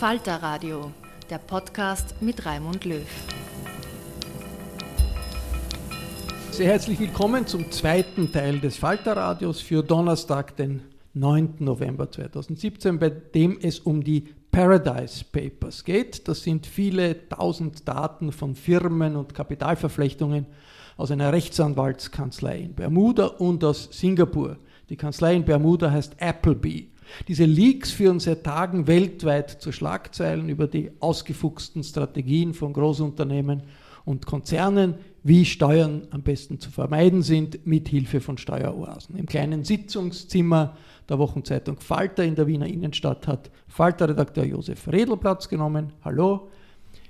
Falter Radio, der Podcast mit Raimund Löw. Sehr herzlich willkommen zum zweiten Teil des Falterradios für Donnerstag, den 9. November 2017, bei dem es um die Paradise Papers geht. Das sind viele tausend Daten von Firmen und Kapitalverflechtungen aus einer Rechtsanwaltskanzlei in Bermuda und aus Singapur. Die Kanzlei in Bermuda heißt Appleby. Diese Leaks führen seit Tagen weltweit zu Schlagzeilen über die ausgefuchsten Strategien von Großunternehmen und Konzernen, wie Steuern am besten zu vermeiden sind, mit Hilfe von Steueroasen. Im kleinen Sitzungszimmer der Wochenzeitung Falter in der Wiener Innenstadt hat Falter-Redakteur Josef Redl Platz genommen. Hallo.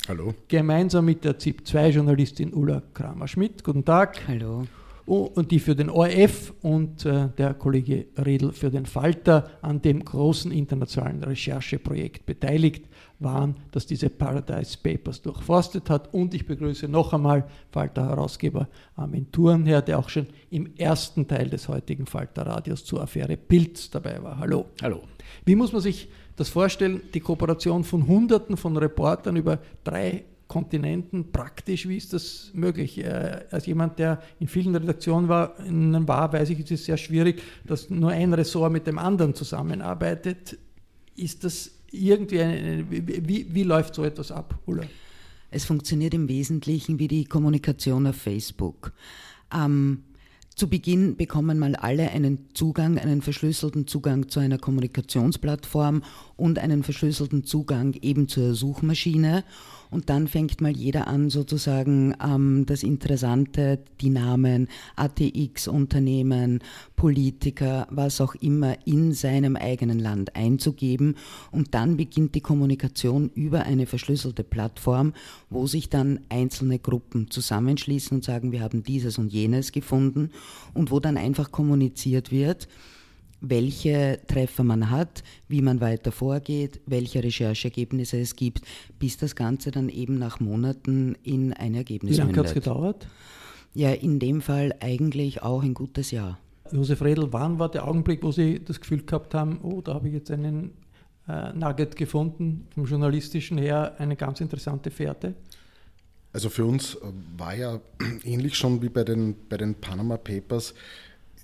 Hallo. Gemeinsam mit der ZIP-2-Journalistin Ulla Kramer-Schmidt. Guten Tag. Hallo. Und die für den ORF und äh, der Kollege Redl für den Falter an dem großen internationalen Rechercheprojekt beteiligt waren, das diese Paradise Papers durchforstet hat. Und ich begrüße noch einmal Falter-Herausgeber Armin Thurnherr, der auch schon im ersten Teil des heutigen Falter-Radios zur Affäre Pilz dabei war. Hallo. Hallo. Wie muss man sich das vorstellen? Die Kooperation von Hunderten von Reportern über drei Kontinenten praktisch, wie ist das möglich? Äh, als jemand, der in vielen Redaktionen war, war, weiß ich, es ist sehr schwierig, dass nur ein Ressort mit dem anderen zusammenarbeitet. Ist das irgendwie, eine, wie, wie läuft so etwas ab, Ulla? Es funktioniert im Wesentlichen wie die Kommunikation auf Facebook. Ähm, zu Beginn bekommen mal alle einen Zugang, einen verschlüsselten Zugang zu einer Kommunikationsplattform und einen verschlüsselten Zugang eben zur Suchmaschine. Und dann fängt mal jeder an, sozusagen ähm, das Interessante, die Namen, ATX-Unternehmen, Politiker, was auch immer in seinem eigenen Land einzugeben. Und dann beginnt die Kommunikation über eine verschlüsselte Plattform, wo sich dann einzelne Gruppen zusammenschließen und sagen, wir haben dieses und jenes gefunden und wo dann einfach kommuniziert wird, welche Treffer man hat, wie man weiter vorgeht, welche Rechercheergebnisse es gibt, bis das Ganze dann eben nach Monaten in ein Ergebnis Wie lange hat es gedauert? Ja, in dem Fall eigentlich auch ein gutes Jahr. Josef Redl, wann war der Augenblick, wo Sie das Gefühl gehabt haben, oh, da habe ich jetzt einen äh, Nugget gefunden, vom journalistischen her eine ganz interessante Fährte? Also für uns war ja ähnlich schon wie bei den, bei den Panama Papers,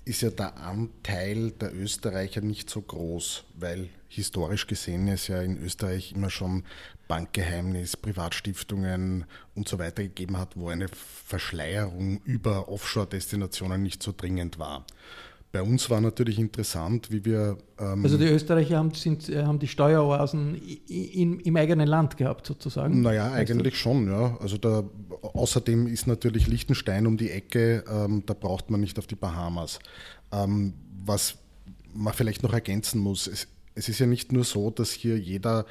ist ja der Anteil der Österreicher nicht so groß, weil historisch gesehen es ja in Österreich immer schon Bankgeheimnis, Privatstiftungen und so weiter gegeben hat, wo eine Verschleierung über Offshore-Destinationen nicht so dringend war. Bei uns war natürlich interessant, wie wir. Ähm also die Österreicher haben, sind, äh, haben die Steueroasen in, im eigenen Land gehabt, sozusagen? Naja, eigentlich schon, ja. Also da, außerdem ist natürlich Liechtenstein um die Ecke, ähm, da braucht man nicht auf die Bahamas. Ähm, was man vielleicht noch ergänzen muss, es, es ist ja nicht nur so, dass hier jeder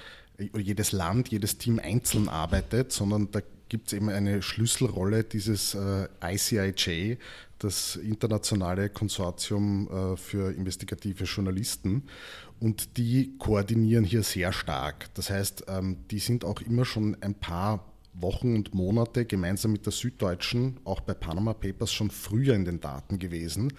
jedes Land, jedes Team einzeln arbeitet, sondern da gibt es eben eine Schlüsselrolle dieses äh, ICIJ, das internationale Konsortium äh, für investigative Journalisten. Und die koordinieren hier sehr stark. Das heißt, ähm, die sind auch immer schon ein paar Wochen und Monate gemeinsam mit der Süddeutschen, auch bei Panama Papers, schon früher in den Daten gewesen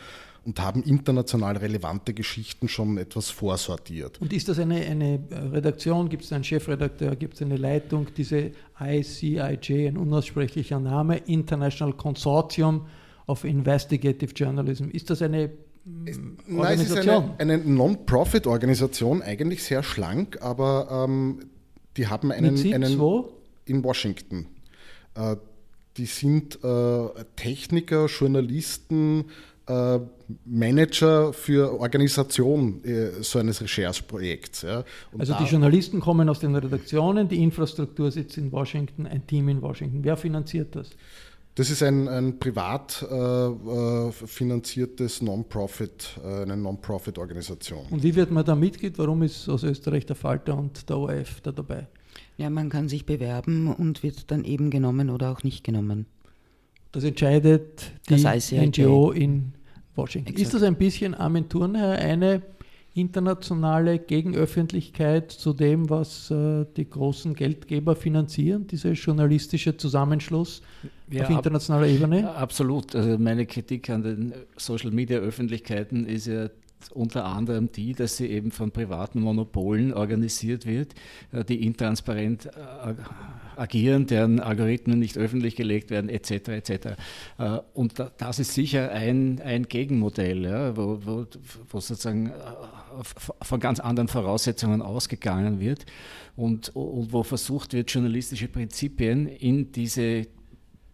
und haben international relevante Geschichten schon etwas vorsortiert. Und ist das eine, eine Redaktion? Gibt es einen Chefredakteur? Gibt es eine Leitung? Diese ICIJ, ein unaussprechlicher Name, International Consortium of Investigative Journalism. Ist das eine? Mm, Nein, es ist eine, eine Non-Profit-Organisation, eigentlich sehr schlank, aber ähm, die haben einen... Mit Sitz einen wo? In Washington. Äh, die sind äh, Techniker, Journalisten, äh, Manager für Organisation äh, so eines Rechercheprojekts. Ja. also die Journalisten kommen aus den Redaktionen, die Infrastruktur sitzt in Washington, ein Team in Washington. Wer finanziert das? Das ist ein, ein privat äh, äh finanziertes Non-Profit, äh, eine Non-Profit-Organisation. Und wie wird man da Mitglied? Warum ist aus Österreich der Falter und der ORF da dabei? Ja, man kann sich bewerben und wird dann eben genommen oder auch nicht genommen. Das entscheidet die das NGO in Washington. Exakt. Ist das ein bisschen Aventurne, eine internationale Gegenöffentlichkeit zu dem, was äh, die großen Geldgeber finanzieren, dieser journalistische Zusammenschluss ja, auf internationaler ab, Ebene? Absolut. Also meine Kritik an den Social Media Öffentlichkeiten ist ja unter anderem die, dass sie eben von privaten Monopolen organisiert wird, äh, die intransparent äh, agieren, deren Algorithmen nicht öffentlich gelegt werden, etc. etc. Äh, und das ist sicher ein, ein Gegenmodell, ja, wo, wo, wo sozusagen von ganz anderen Voraussetzungen ausgegangen wird und, und wo versucht wird, journalistische Prinzipien in diese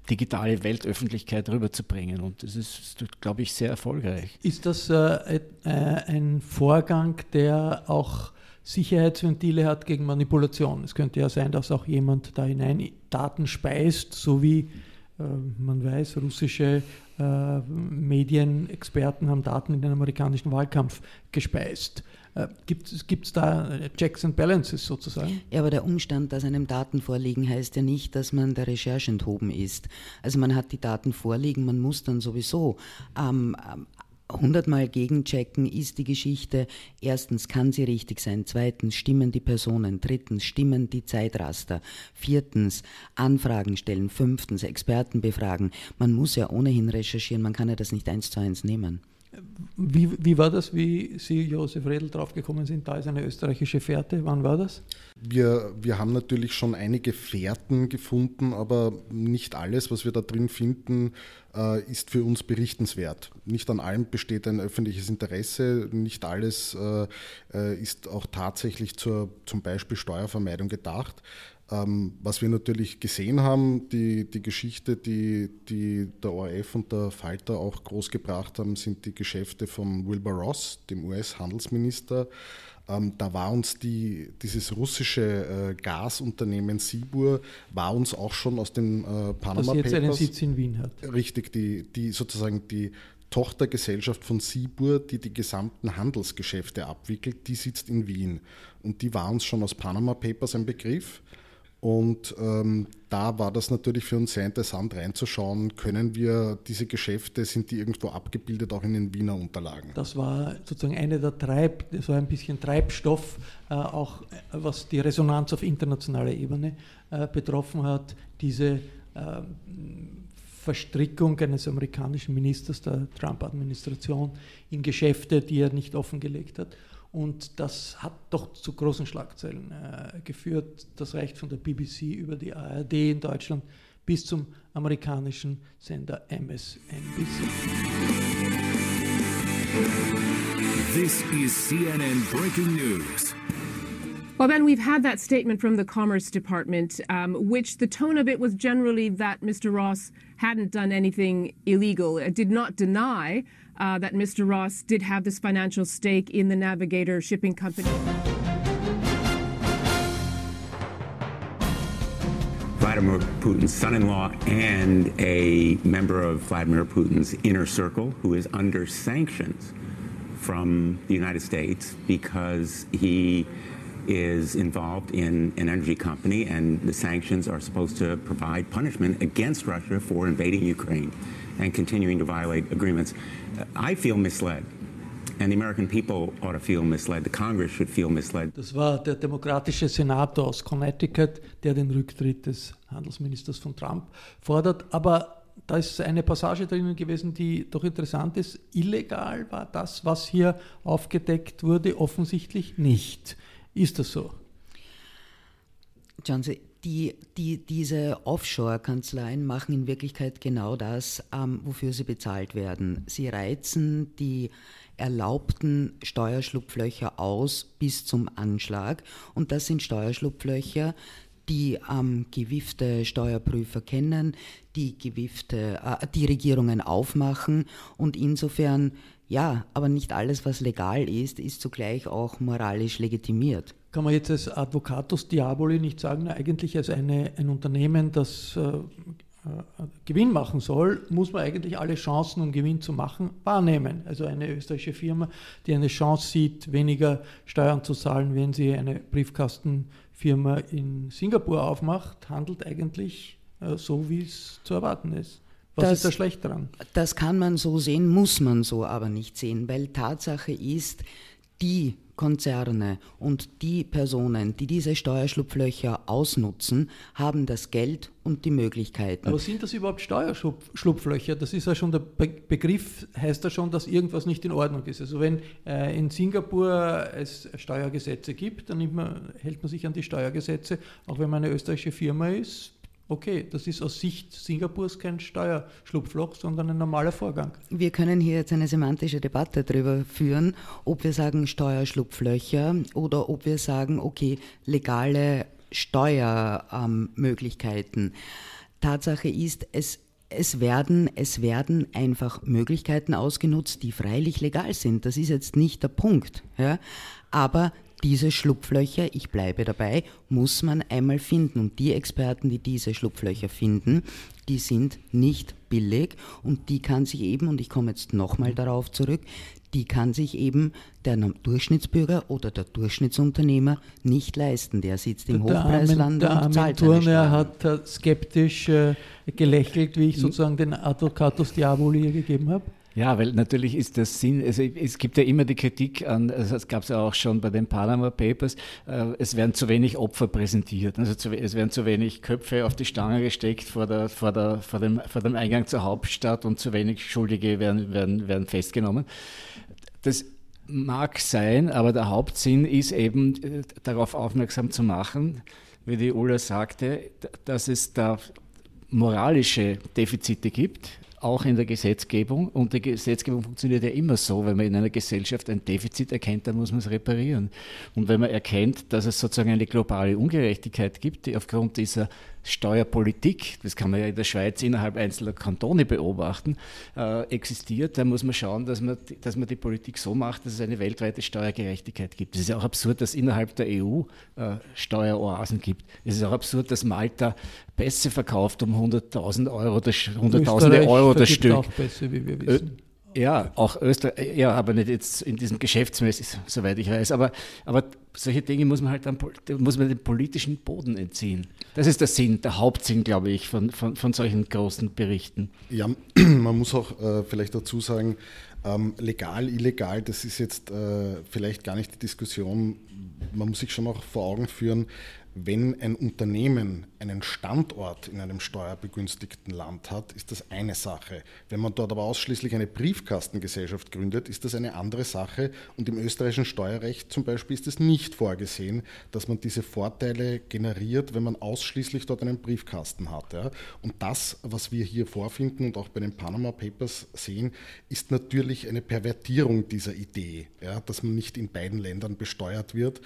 digitale Weltöffentlichkeit rüberzubringen. Und das ist, glaube ich, sehr erfolgreich. Ist das äh, äh, ein Vorgang, der auch Sicherheitsventile hat gegen Manipulation? Es könnte ja sein, dass auch jemand da hinein Daten speist, so wie äh, man weiß, russische äh, Medienexperten haben Daten in den amerikanischen Wahlkampf gespeist. Äh, Gibt es da Checks and Balances sozusagen? Ja, aber der Umstand, dass einem Daten vorliegen, heißt ja nicht, dass man der Recherche enthoben ist. Also man hat die Daten vorliegen, man muss dann sowieso ähm, hundertmal gegenchecken, ist die Geschichte, erstens kann sie richtig sein, zweitens stimmen die Personen, drittens stimmen die Zeitraster, viertens Anfragen stellen, fünftens Experten befragen. Man muss ja ohnehin recherchieren, man kann ja das nicht eins zu eins nehmen. Wie, wie war das, wie Sie, Josef Redl, draufgekommen sind? Da ist eine österreichische Fährte. Wann war das? Wir, wir haben natürlich schon einige Fährten gefunden, aber nicht alles, was wir da drin finden, äh, ist für uns berichtenswert. Nicht an allem besteht ein öffentliches Interesse, nicht alles äh, äh ist auch tatsächlich zur zum Beispiel Steuervermeidung gedacht. Ähm, was wir natürlich gesehen haben, die, die Geschichte, die, die der ORF und der Falter auch groß gebracht haben, sind die Geschäfte von Wilbur Ross, dem US-Handelsminister. Ähm, da war uns die, dieses russische äh, Gasunternehmen Sibur, war uns auch schon aus den äh, Panama das jetzt Papers. einen Sitz in Wien hat. Richtig, die, die sozusagen die Tochtergesellschaft von Sibur, die die gesamten Handelsgeschäfte abwickelt, die sitzt in Wien. Und die war uns schon aus Panama Papers ein Begriff. Und ähm, da war das natürlich für uns sehr interessant reinzuschauen, können wir diese Geschäfte, sind die irgendwo abgebildet, auch in den Wiener Unterlagen? Das war sozusagen eine der Treib, das war ein bisschen Treibstoff, äh, auch was die Resonanz auf internationaler Ebene äh, betroffen hat, diese äh, Verstrickung eines amerikanischen Ministers der Trump-Administration in Geschäfte, die er nicht offengelegt hat. Und das hat doch zu großen Schlagzeilen äh, geführt. Das reicht von der BBC über die ARD in Deutschland bis zum amerikanischen Sender MSNBC. This is CNN Breaking News. Well, then we've had that statement from the Commerce Department, um, which the tone of it was generally that Mr. Ross hadn't done anything illegal. It did not deny uh, that Mr. Ross did have this financial stake in the Navigator shipping company. Vladimir Putin's son in law and a member of Vladimir Putin's inner circle who is under sanctions from the United States because he is involved in an energy company, and the sanctions are supposed to provide punishment against Russia for invading Ukraine and continuing to violate agreements. I feel misled. And the American people ought to feel misled. The Congress should feel misled. Das war der demokratische Senator aus Connecticut, der den Rücktritt des Handelsministers von Trump fordert. Aber da ist eine Passage drinnen gewesen, die doch interessant ist. Illegal war das, was hier aufgedeckt wurde, offensichtlich nicht. Ist das so? Schauen Sie, die, die, diese Offshore-Kanzleien machen in Wirklichkeit genau das, ähm, wofür sie bezahlt werden. Sie reizen die erlaubten Steuerschlupflöcher aus bis zum Anschlag. Und das sind Steuerschlupflöcher, die ähm, gewiffte Steuerprüfer kennen, die gewiffte, äh, die Regierungen aufmachen und insofern ja, aber nicht alles, was legal ist, ist zugleich auch moralisch legitimiert. Kann man jetzt als Advocatus Diaboli nicht sagen, eigentlich als eine, ein Unternehmen, das äh, äh, Gewinn machen soll, muss man eigentlich alle Chancen, um Gewinn zu machen, wahrnehmen. Also eine österreichische Firma, die eine Chance sieht, weniger Steuern zu zahlen, wenn sie eine Briefkastenfirma in Singapur aufmacht, handelt eigentlich äh, so, wie es zu erwarten ist. Was das, ist da schlecht dran? Das kann man so sehen, muss man so aber nicht sehen, weil Tatsache ist, die Konzerne und die Personen, die diese Steuerschlupflöcher ausnutzen, haben das Geld und die Möglichkeiten. Aber sind das überhaupt Steuerschlupflöcher? Das ist ja schon der Be Begriff, heißt ja schon, dass irgendwas nicht in Ordnung ist. Also wenn äh, in Singapur es Steuergesetze gibt, dann man, hält man sich an die Steuergesetze, auch wenn man eine österreichische Firma ist, okay, das ist aus Sicht Singapurs kein Steuerschlupfloch, sondern ein normaler Vorgang. Wir können hier jetzt eine semantische Debatte darüber führen, ob wir sagen Steuerschlupflöcher oder ob wir sagen, okay, legale Steuermöglichkeiten. Tatsache ist, es es werden, es werden einfach Möglichkeiten ausgenutzt, die freilich legal sind. Das ist jetzt nicht der Punkt. Ja? Aber diese Schlupflöcher, ich bleibe dabei, muss man einmal finden. Und die Experten, die diese Schlupflöcher finden, die sind nicht billig und die kann sich eben, und ich komme jetzt nochmal darauf zurück, die kann sich eben der Durchschnittsbürger oder der Durchschnittsunternehmer nicht leisten. Der sitzt im der Hochpreisland Armin, und zahlt seine Steuern. hat äh, skeptisch äh, gelächelt, wie ich hm. sozusagen den Advocatus Diaboli gegeben habe. Ja, weil natürlich ist das Sinn, also es gibt ja immer die Kritik an, also es gab es ja auch schon bei den Panama Papers, äh, es werden zu wenig Opfer präsentiert, also zu, es werden zu wenig Köpfe auf die Stange gesteckt vor, der, vor, der, vor, dem, vor dem Eingang zur Hauptstadt und zu wenig Schuldige werden, werden, werden festgenommen. Das mag sein, aber der Hauptsinn ist eben äh, darauf aufmerksam zu machen, wie die Ulla sagte, dass es da moralische Defizite gibt, auch in der Gesetzgebung. Und die Gesetzgebung funktioniert ja immer so, wenn man in einer Gesellschaft ein Defizit erkennt, dann muss man es reparieren. Und wenn man erkennt, dass es sozusagen eine globale Ungerechtigkeit gibt, die aufgrund dieser Steuerpolitik, das kann man ja in der Schweiz innerhalb einzelner Kantone beobachten, äh, existiert, dann muss man schauen, dass man, dass man die Politik so macht, dass es eine weltweite Steuergerechtigkeit gibt. Es ist ja auch absurd, dass innerhalb der EU äh, Steueroasen gibt. Es ist auch absurd, dass Malta Pässe verkauft um 100.000 Euro, Hunderttausende Euro das Stück. Auch Pässe, wie wir wissen. Ja, auch Österreich, ja, aber nicht jetzt in diesem geschäftsmäßig, soweit ich weiß. Aber, aber solche Dinge muss man halt dann, muss man den politischen Boden entziehen. Das ist der Sinn, der Hauptsinn, glaube ich, von, von, von solchen großen Berichten. Ja, man muss auch äh, vielleicht dazu sagen, ähm, legal, illegal, das ist jetzt äh, vielleicht gar nicht die Diskussion. Man muss sich schon auch vor Augen führen, wenn ein Unternehmen einen Standort in einem steuerbegünstigten Land hat, ist das eine Sache. Wenn man dort aber ausschließlich eine Briefkastengesellschaft gründet, ist das eine andere Sache. Und im österreichischen Steuerrecht zum Beispiel ist es nicht vorgesehen, dass man diese Vorteile generiert, wenn man ausschließlich dort einen Briefkasten hat. Und das, was wir hier vorfinden und auch bei den Panama Papers sehen, ist natürlich eine Pervertierung dieser Idee, dass man nicht in beiden Ländern besteuert wird,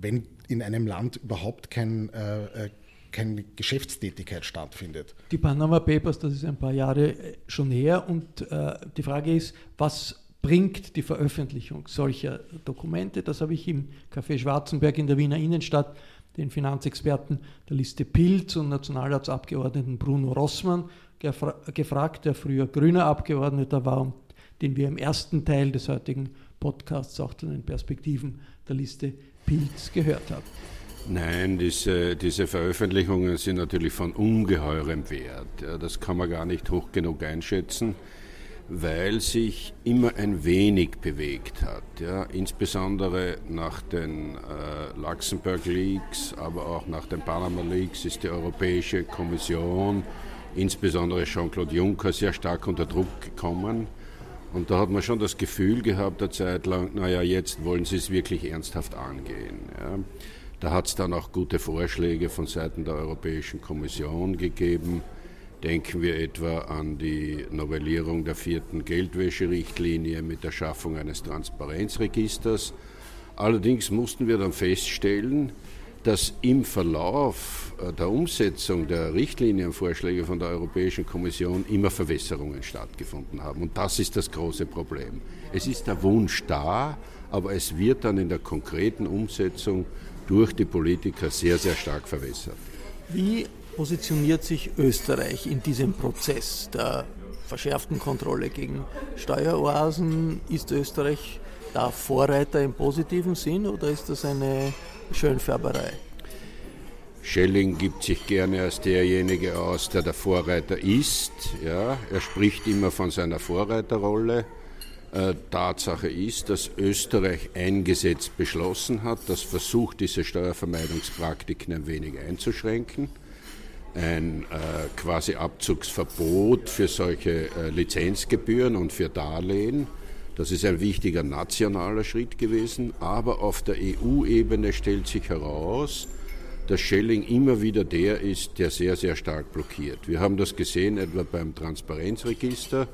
wenn in einem Land überhaupt kein, äh, äh, keine Geschäftstätigkeit stattfindet. Die Panama Papers, das ist ein paar Jahre äh, schon her und äh, die Frage ist, was bringt die Veröffentlichung solcher Dokumente? Das habe ich im Café Schwarzenberg in der Wiener Innenstadt den Finanzexperten der Liste Pilz und Nationalratsabgeordneten Bruno Rossmann gefra gefragt, der früher grüner Abgeordneter war und den wir im ersten Teil des heutigen Podcasts auch zu den Perspektiven der Liste Pilz gehört hat. Nein, diese, diese Veröffentlichungen sind natürlich von ungeheurem Wert. Das kann man gar nicht hoch genug einschätzen, weil sich immer ein wenig bewegt hat. Ja, insbesondere nach den äh, Luxemburg Leaks, aber auch nach den Panama Leaks ist die Europäische Kommission, insbesondere Jean-Claude Juncker, sehr stark unter Druck gekommen. Und da hat man schon das Gefühl gehabt, eine Zeit lang, naja, jetzt wollen sie es wirklich ernsthaft angehen. Ja. Da hat es dann auch gute Vorschläge von Seiten der Europäischen Kommission gegeben. Denken wir etwa an die Novellierung der vierten Geldwäscherichtlinie mit der Schaffung eines Transparenzregisters. Allerdings mussten wir dann feststellen, dass im Verlauf äh, der Umsetzung der Richtlinienvorschläge von der Europäischen Kommission immer Verwässerungen stattgefunden haben. Und das ist das große Problem. Es ist der Wunsch da, aber es wird dann in der konkreten Umsetzung durch die Politiker sehr, sehr stark verwässert. Wie positioniert sich Österreich in diesem Prozess der verschärften Kontrolle gegen Steueroasen? Ist Österreich da Vorreiter im positiven Sinn oder ist das eine Schönfärberei? Schelling gibt sich gerne als derjenige aus, der der Vorreiter ist. Ja, er spricht immer von seiner Vorreiterrolle. Äh, Tatsache ist, dass Österreich ein Gesetz beschlossen hat, das versucht, diese Steuervermeidungspraktiken ein wenig einzuschränken. Ein äh, quasi Abzugsverbot für solche äh, Lizenzgebühren und für Darlehen. Das ist ein wichtiger nationaler Schritt gewesen, aber auf der EU-Ebene stellt sich heraus, dass Schelling immer wieder der ist, der sehr, sehr stark blockiert. Wir haben das gesehen etwa beim Transparenzregister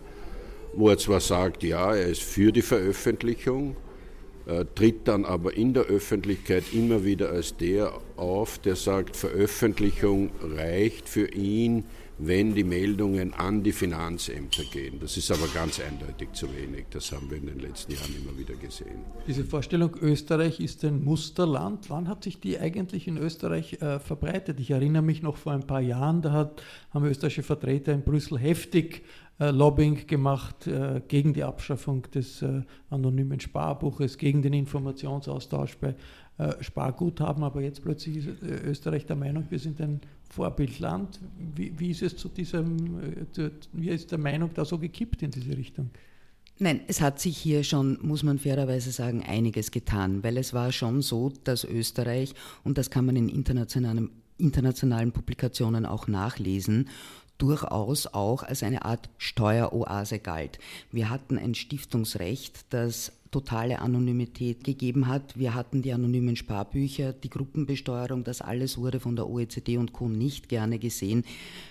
wo er zwar sagt, ja, er ist für die Veröffentlichung, äh, tritt dann aber in der Öffentlichkeit immer wieder als der auf, der sagt, Veröffentlichung reicht für ihn, wenn die Meldungen an die Finanzämter gehen. Das ist aber ganz eindeutig zu wenig. Das haben wir in den letzten Jahren immer wieder gesehen. Diese Vorstellung, Österreich ist ein Musterland, wann hat sich die eigentlich in Österreich äh, verbreitet? Ich erinnere mich noch vor ein paar Jahren, da hat, haben österreichische Vertreter in Brüssel heftig äh, Lobbying gemacht äh, gegen die Abschaffung des äh, anonymen Sparbuches, gegen den Informationsaustausch bei Sparguthaben. Aber jetzt plötzlich ist Österreich der Meinung, wir sind ein Vorbildland. Wie, wie ist es zu diesem, wie ist der Meinung da so gekippt in diese Richtung? Nein, es hat sich hier schon, muss man fairerweise sagen, einiges getan, weil es war schon so, dass Österreich, und das kann man in internationalen, internationalen Publikationen auch nachlesen, durchaus auch als eine Art Steueroase galt. Wir hatten ein Stiftungsrecht, das totale Anonymität gegeben hat. Wir hatten die anonymen Sparbücher, die Gruppenbesteuerung, das alles wurde von der OECD und Co. nicht gerne gesehen.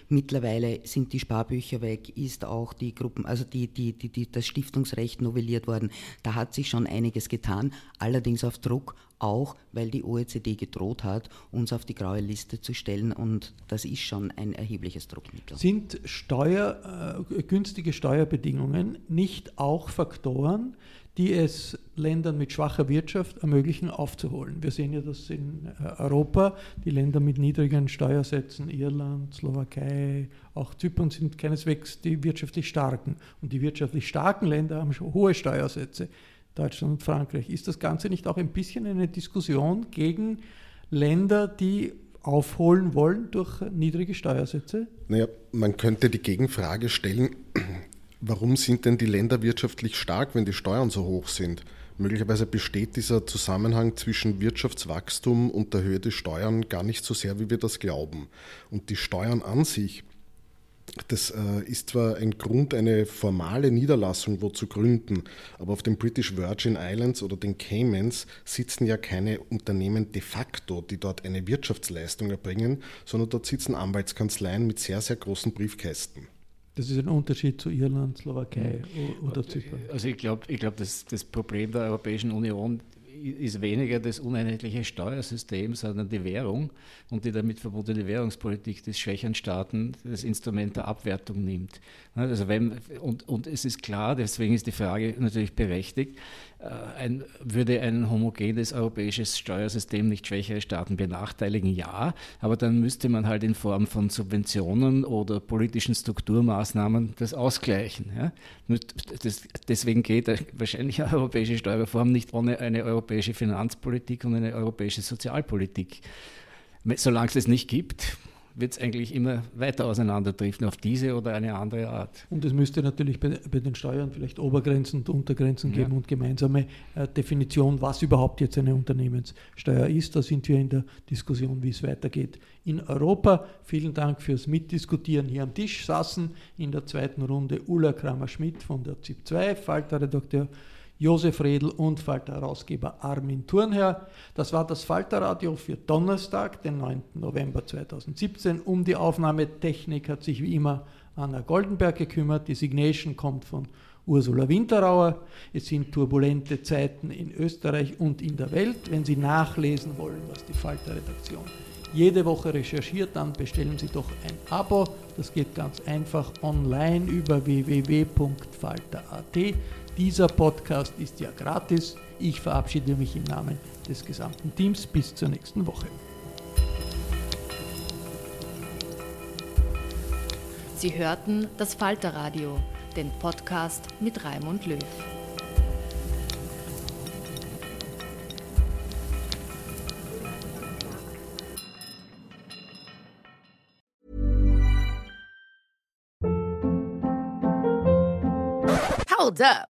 Mittlerweile sind die Sparbücher weg, ist auch die Gruppen, also die, die, die, das Stiftungsrecht novelliert worden. Da hat sich schon einiges getan, allerdings auf Druck, auch weil die OECD gedroht hat, uns auf die graue Liste zu stellen und das ist schon ein erhebliches Druckmittel. Sind Steuer, äh, günstige Steuerbedingungen nicht auch Faktoren, die es Ländern mit schwacher Wirtschaft ermöglichen, aufzuholen. Wir sehen ja das in äh, Europa. Die Länder mit niedrigen Steuersätzen, Irland, Slowakei, auch Zypern sind keineswegs die wirtschaftlich starken. Und die wirtschaftlich starken Länder haben hohe Steuersätze. Deutschland und Frankreich. Ist das Ganze nicht auch ein bisschen eine Diskussion gegen Länder, die aufholen wollen durch niedrige Steuersätze? Naja, man könnte die Gegenfrage stellen, warum sind denn die Länder wirtschaftlich stark, wenn die Steuern so hoch sind? Möglicherweise besteht dieser Zusammenhang zwischen Wirtschaftswachstum und der Höhe der Steuern gar nicht so sehr, wie wir das glauben. Und die Steuern an sich, das äh, ist zwar ein Grund, eine formale Niederlassung wo zu gründen, aber auf den British Virgin Islands oder den Caymans sitzen ja keine Unternehmen de facto, die dort eine Wirtschaftsleistung erbringen, sondern dort sitzen Anwaltskanzleien mit sehr, sehr großen Briefkästen. Das ist ein Unterschied zu Irland, Slowakei oder Zypern. Also ich glaube, ich glaub, das, das Problem der Europäischen Union ist weniger das uneinheitliche Steuersystem, sondern die Währung und die damit verbundene Währungspolitik des schwächeren Staaten das Instrument der Abwertung nimmt. Also wenn, und, und es ist klar, deswegen ist die Frage natürlich berechtigt, äh, ein, würde ein homogenes europäisches Steuersystem nicht schwächere Staaten benachteiligen? Ja, aber dann müsste man halt in Form von Subventionen oder politischen Strukturmaßnahmen das ausgleichen. Ja? Das, deswegen geht wahrscheinlich eine europäische Steuerreform nicht ohne eine europäische Finanzpolitik und eine europäische Sozialpolitik. Solange es das nicht gibt, wird es eigentlich immer weiter auseinanderdriften auf diese oder eine andere Art. Und es müsste natürlich bei, bei, den Steuern vielleicht Obergrenzen und Untergrenzen geben ja. und gemeinsame äh, Definition, was überhaupt jetzt eine Unternehmenssteuer ist. Da sind wir in der Diskussion, wie es weitergeht in Europa. Vielen Dank fürs Mitdiskutieren. Hier am Tisch saßen in der zweiten Runde Ulla Kramer-Schmidt von der ZIP 2, Falter-Redakteur Josef Redl und Falter-Herausgeber Armin Thurnherr. Das war das Falter-Radio für Donnerstag, den 9. November 2017. Um die Aufnahmetechnik hat sich wie immer Anna Goldenberg gekümmert. Die Signation kommt von Ursula Winterauer. Es sind turbulente Zeiten in Österreich und in der Welt. Wenn Sie nachlesen wollen, was die Falter-Redaktion jede Woche recherchiert, dann bestellen Sie doch ein Abo. Das geht ganz einfach online über www.falter.at. Dieser Podcast ist ja gratis. Ich verabschiede mich im Namen des gesamten Teams. Bis zur nächsten Woche. Sie hörten das Falterradio, den Podcast mit Raimund Löw. Hold up.